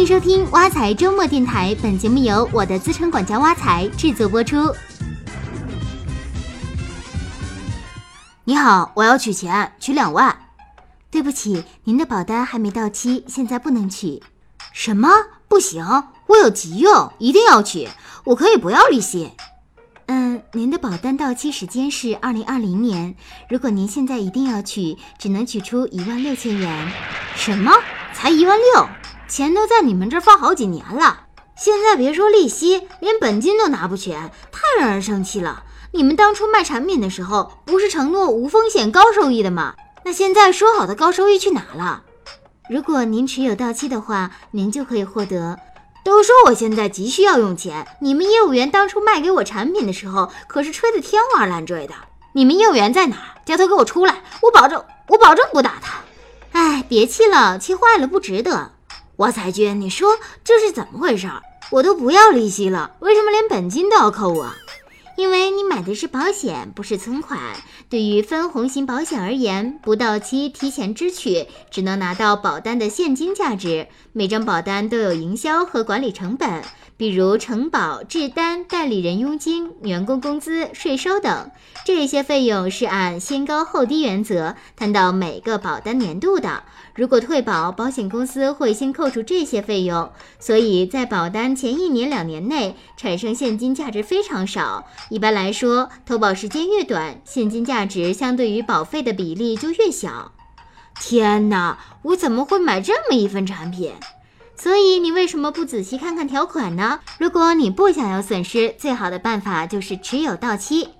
欢迎收听挖财周末电台，本节目由我的资产管家挖财制作播出。你好，我要取钱，取两万。对不起，您的保单还没到期，现在不能取。什么？不行，我有急用，一定要取。我可以不要利息。嗯，您的保单到期时间是二零二零年，如果您现在一定要取，只能取出一万六千元。什么？才一万六？钱都在你们这儿放好几年了，现在别说利息，连本金都拿不全，太让人生气了。你们当初卖产品的时候，不是承诺无风险高收益的吗？那现在说好的高收益去哪了？如果您持有到期的话，您就可以获得。都说我现在急需要用钱，你们业务员当初卖给我产品的时候，可是吹得天花乱坠的。你们业务员在哪？叫他给我出来！我保证，我保证不打他。哎，别气了，气坏了不值得。王彩君，你说这是怎么回事？我都不要利息了，为什么连本金都要扣我？因为你买的是保险，不是存款。对于分红型保险而言，不到期提前支取，只能拿到保单的现金价值。每张保单都有营销和管理成本。比如承保、制单、代理人佣金、员工工资、税收等，这些费用是按先高后低原则摊到每个保单年度的。如果退保，保险公司会先扣除这些费用，所以在保单前一年、两年内产生现金价值非常少。一般来说，投保时间越短，现金价值相对于保费的比例就越小。天哪，我怎么会买这么一份产品？所以你为什么不仔细看看条款呢？如果你不想要损失，最好的办法就是持有到期。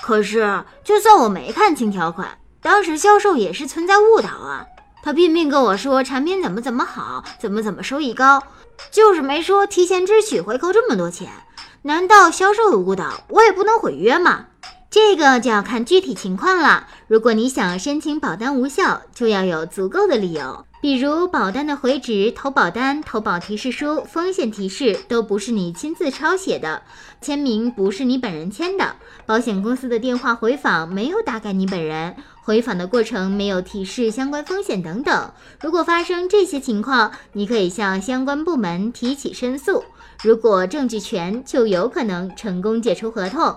可是，就算我没看清条款，当时销售也是存在误导啊。他拼命跟我说产品怎么怎么好，怎么怎么收益高，就是没说提前支取回扣这么多钱。难道销售有误导，我也不能毁约吗？这个就要看具体情况了。如果你想申请保单无效，就要有足够的理由。比如保单的回执、投保单、投保提示书、风险提示都不是你亲自抄写的，签名不是你本人签的，保险公司的电话回访没有打给你本人，回访的过程没有提示相关风险等等。如果发生这些情况，你可以向相关部门提起申诉。如果证据全，就有可能成功解除合同。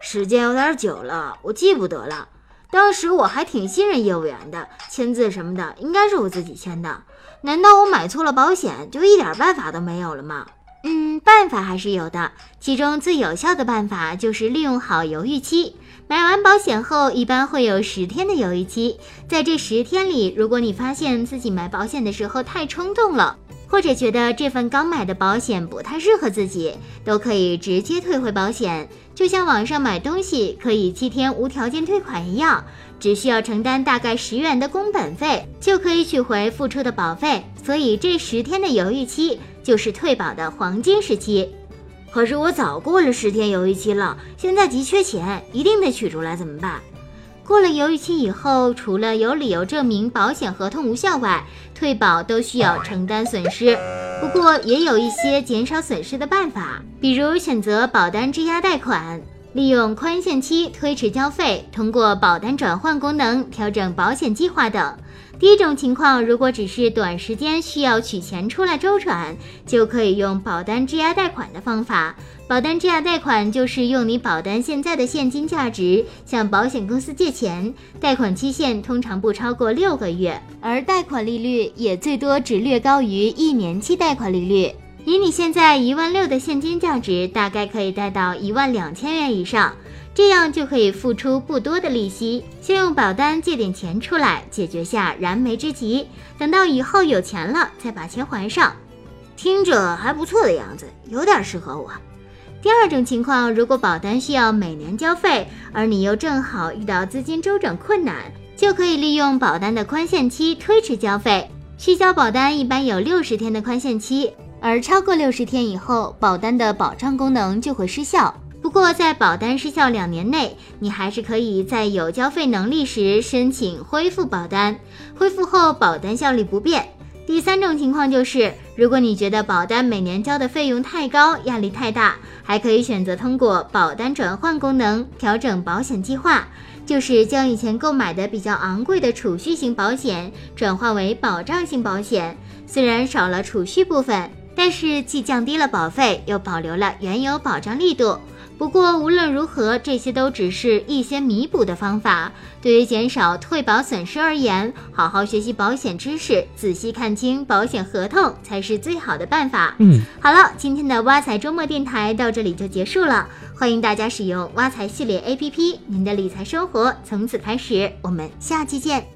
时间有点久了，我记不得了。当时我还挺信任业务员的，签字什么的应该是我自己签的。难道我买错了保险就一点办法都没有了吗？嗯，办法还是有的。其中最有效的办法就是利用好犹豫期。买完保险后，一般会有十天的犹豫期。在这十天里，如果你发现自己买保险的时候太冲动了，或者觉得这份刚买的保险不太适合自己，都可以直接退回保险。就像网上买东西可以七天无条件退款一样，只需要承担大概十元的工本费，就可以取回付出的保费。所以这十天的犹豫期就是退保的黄金时期。可是我早过了十天犹豫期了，现在急缺钱，一定得取出来，怎么办？过了犹豫期以后，除了有理由证明保险合同无效外，退保都需要承担损失。不过也有一些减少损失的办法，比如选择保单质押贷款，利用宽限期推迟交费，通过保单转换功能调整保险计划等。第一种情况，如果只是短时间需要取钱出来周转，就可以用保单质押贷款的方法。保单质押贷款就是用你保单现在的现金价值向保险公司借钱，贷款期限通常不超过六个月，而贷款利率也最多只略高于一年期贷款利率。以你现在一万六的现金价值，大概可以贷到一万两千元以上。这样就可以付出不多的利息，先用保单借点钱出来，解决下燃眉之急。等到以后有钱了，再把钱还上。听着还不错的样子，有点适合我。第二种情况，如果保单需要每年交费，而你又正好遇到资金周转困难，就可以利用保单的宽限期推迟交费。续交保单一般有六十天的宽限期，而超过六十天以后，保单的保障功能就会失效。不过，在保单失效两年内，你还是可以在有交费能力时申请恢复保单。恢复后，保单效力不变。第三种情况就是，如果你觉得保单每年交的费用太高，压力太大，还可以选择通过保单转换功能调整保险计划，就是将以前购买的比较昂贵的储蓄型保险转换为保障性保险。虽然少了储蓄部分，但是既降低了保费，又保留了原有保障力度。不过无论如何，这些都只是一些弥补的方法。对于减少退保损失而言，好好学习保险知识，仔细看清保险合同才是最好的办法。嗯，好了，今天的挖财周末电台到这里就结束了。欢迎大家使用挖财系列 APP，您的理财生活从此开始。我们下期见。